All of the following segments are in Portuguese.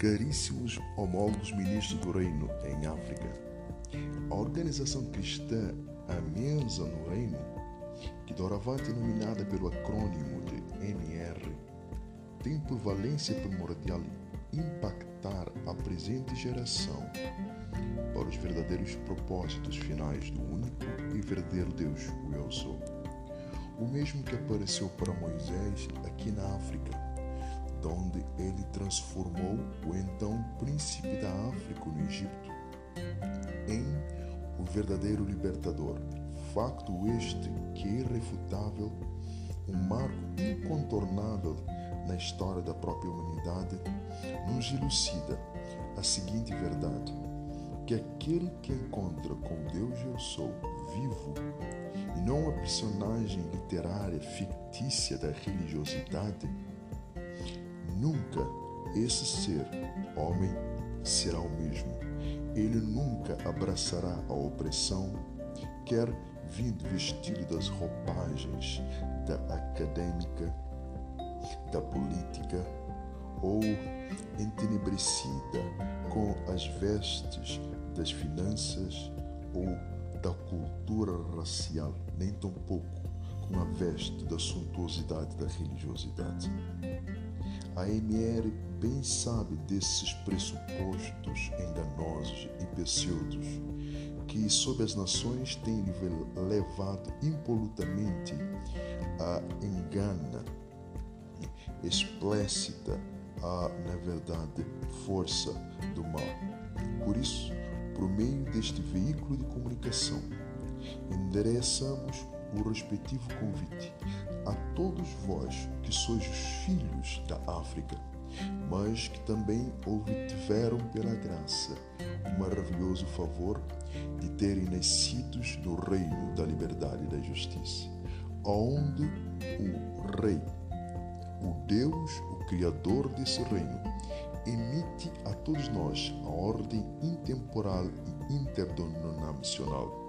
Caríssimos homólogos ministros do Reino em África, a organização cristã Amenza no Reino, que doravante é nominada pelo acrônimo de NR, tem por valência primordial impactar a presente geração para os verdadeiros propósitos finais do único e verdadeiro Deus, o Eu Sou. O mesmo que apareceu para Moisés aqui na África onde ele transformou o então príncipe da África no Egito em o verdadeiro libertador. Facto este que é irrefutável, um marco incontornável na história da própria humanidade, nos elucida a seguinte verdade: que aquele que encontra com Deus eu sou vivo e não uma personagem literária fictícia da religiosidade, Nunca esse ser, homem, será o mesmo. Ele nunca abraçará a opressão, quer vindo vestido das roupagens da acadêmica, da política ou entenebrecida com as vestes das finanças ou da cultura racial, nem tampouco com a veste da suntuosidade da religiosidade. A MR bem sabe desses pressupostos enganosos e pseudos que sobre as nações têm levado impolutamente a engana explícita a, na verdade, força do mal. Por isso, por meio deste veículo de comunicação, endereçamos o respectivo convite a todos vós que sois os filhos da África, mas que também obtiveram pela graça o maravilhoso favor de terem nascidos no reino da liberdade e da justiça, onde o Rei, o Deus, o Criador desse reino, emite a todos nós a ordem intemporal e interdenominacional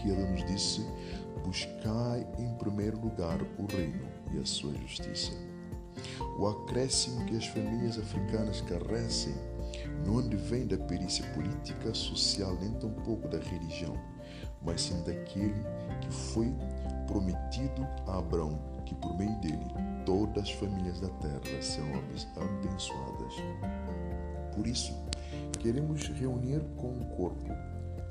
que ele nos disse Buscai em primeiro lugar o reino e a sua justiça. O acréscimo que as famílias africanas carecem não advém da perícia política, social, nem tampouco da religião, mas sim daquele que foi prometido a Abraão, que por meio dele todas as famílias da terra serão abençoadas. Por isso, queremos reunir com o corpo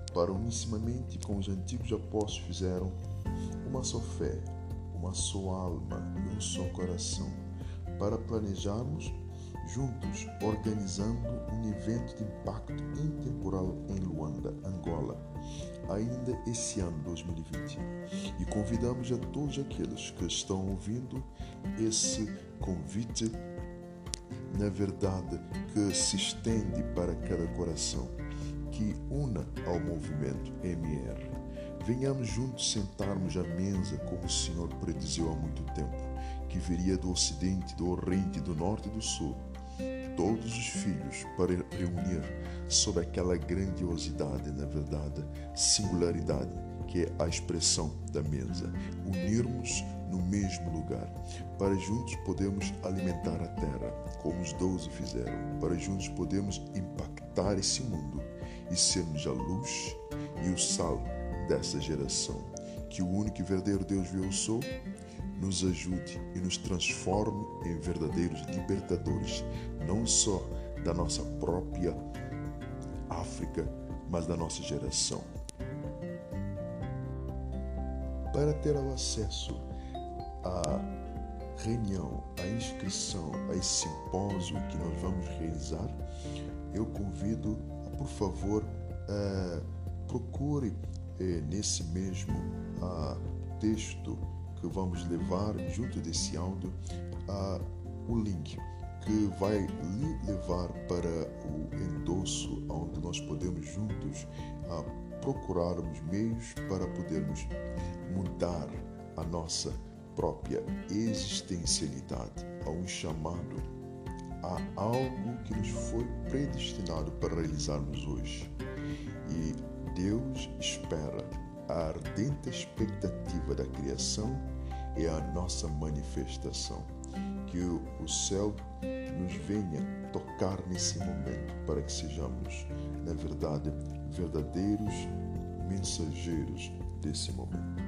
para unissimamente com os antigos apóstolos fizeram uma só fé, uma só alma e um só coração, para planejarmos juntos, organizando um evento de impacto intemporal em Luanda, Angola, ainda esse ano 2020. E convidamos a todos aqueles que estão ouvindo esse convite, na verdade, que se estende para cada coração, que una ao movimento MR Venhamos juntos sentarmos à mesa como o Senhor predizeu há muito tempo, que viria do ocidente, do oriente, do norte e do sul, todos os filhos para reunir sob aquela grandiosidade, na verdade, singularidade que é a expressão da mesa, unirmos no mesmo lugar, para juntos podermos alimentar a terra, como os doze fizeram, para juntos podermos impactar esse mundo e sermos a luz e o sal dessa geração. Que o único e verdadeiro Deus eu sou nos ajude e nos transforme em verdadeiros libertadores, não só da nossa própria África, mas da nossa geração. Para ter acesso à reunião, à inscrição, a esse simpósio que nós vamos realizar, eu convido, por favor, uh, procure é nesse mesmo ah, texto que vamos levar junto desse áudio ah, o link que vai lhe levar para o endosso onde nós podemos juntos ah, procurarmos meios para podermos mudar a nossa própria existencialidade. A um chamado a algo que nos foi predestinado para realizarmos hoje. E Deus espera a ardente expectativa da criação e a nossa manifestação. Que o céu nos venha tocar nesse momento, para que sejamos, na verdade, verdadeiros mensageiros desse momento.